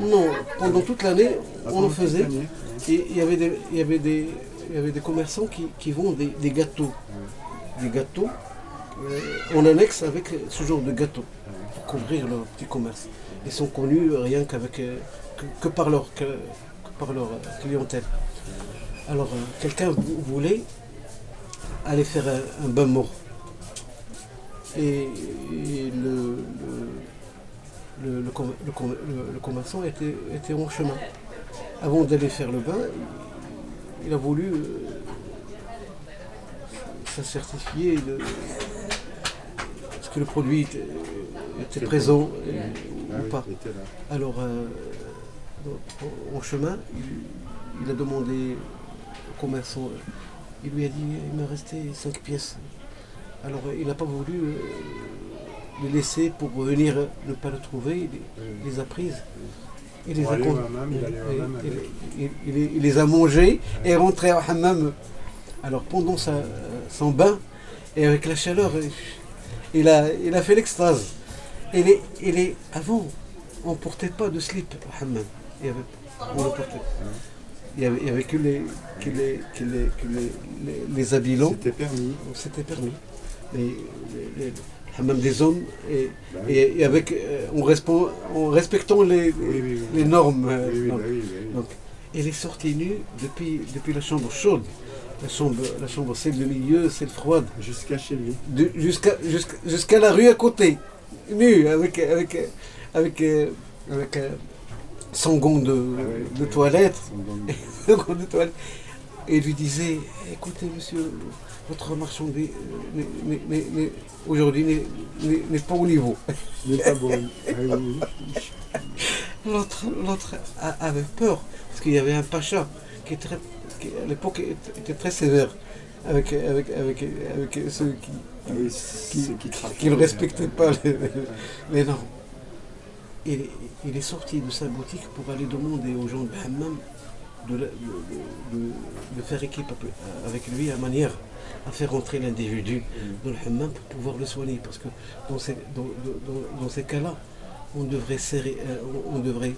Non, pendant toute l'année, on toute faisait. Et il y avait des, il y avait des, il y avait des commerçants qui, qui vendent des, des gâteaux. Des gâteaux euh, en annexe avec ce genre de gâteaux pour couvrir leur petit commerce. Ils sont connus rien qu'avec euh, que, que par leur, que, que par leur euh, clientèle. Alors quelqu'un vou- voulait aller faire un, un bain mort. Et, et le, le, le, le le com- le- le commerçant était, était en chemin. Avant d'aller faire le bain, il, a voulu euh, se certifier de est-ce que le produit était, présent Ah ou oui, pas. Alors, euh, en- chemin, il, il a demandé au commerçant, il lui a dit il me restait 5 pièces. Alors, il n'a pas voulu euh, les laisser pour venir euh, ne pas le trouver, il, les a prises. Il les a il et- les a est rentré au hammam. Alors, pendant sa- son bain, et avec la chaleur, euh, il a, il a fait l'extase. Et les, et les, avant, on ne portait pas de slip au hammam. Il y avait, on le portait. Il n'y avait, avait que les, que les, que les, que les, les, les habits longs. C'était permis. C'était permis. Mais les, les- hammam des hommes, et, Bah oui. et, et avec, euh, en, respo- en respectant les, Oui, les normes. euh, donc, donc, elle est sortie nue depuis, depuis la chambre chaude. La chambre, la chambre celle du milieu, celle froide. Jusqu'à chez lui. De- jusqu'à jusqu'à jusqu'à la rue à côté, nue, avec, avec, avec, euh, avec euh, son gant de, Ah ouais. de toilette. Son de toilette. Et lui disait Écoutez, monsieur, votre marchandise aujourd'hui n'est- pas au niveau. N'est pas. L'autre avait peur, parce qu'il y avait un pacha qui, très- qui, à l'époque était, très sévère avec, avec, avec, avec ceux qui, Ah oui, qui, qui ne respectaient pas les, les normes. Il, est- il est sorti de sa boutique pour aller demander aux gens de Hammam de, faire équipe avec lui à manière à faire entrer l'individu dans le hammam pour pouvoir le soigner. Parce que dans ces, dans, dans- dans ces cas-là, on devrait, serrer, euh, on, devrait,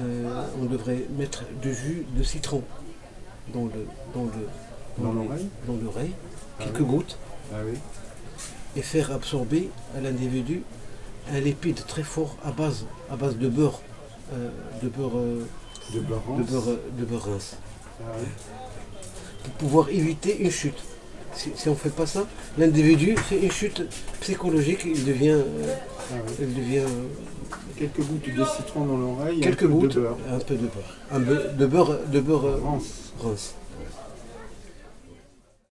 euh, on devrait mettre du jus de citron dans le dans le Dans l'oreille dans l'oreille, Ah quelques oui. gouttes, Ah oui. et faire absorber à l'individu un lipide très fort à base, à base de beurre, euh, de beurre, euh, De de beurre, euh, de beurre rince, Ah oui. pour pouvoir éviter une chute. Si, si on ne fait pas ça, l'individu fait une chute psychologique, il devient, euh, Ah oui. il devient euh, Quelques gouttes de citron dans l'oreille. et un quelques peu de gouttes, beurre. un peu de beurre, un peu de beurre, de beurre euh, Rance. rince.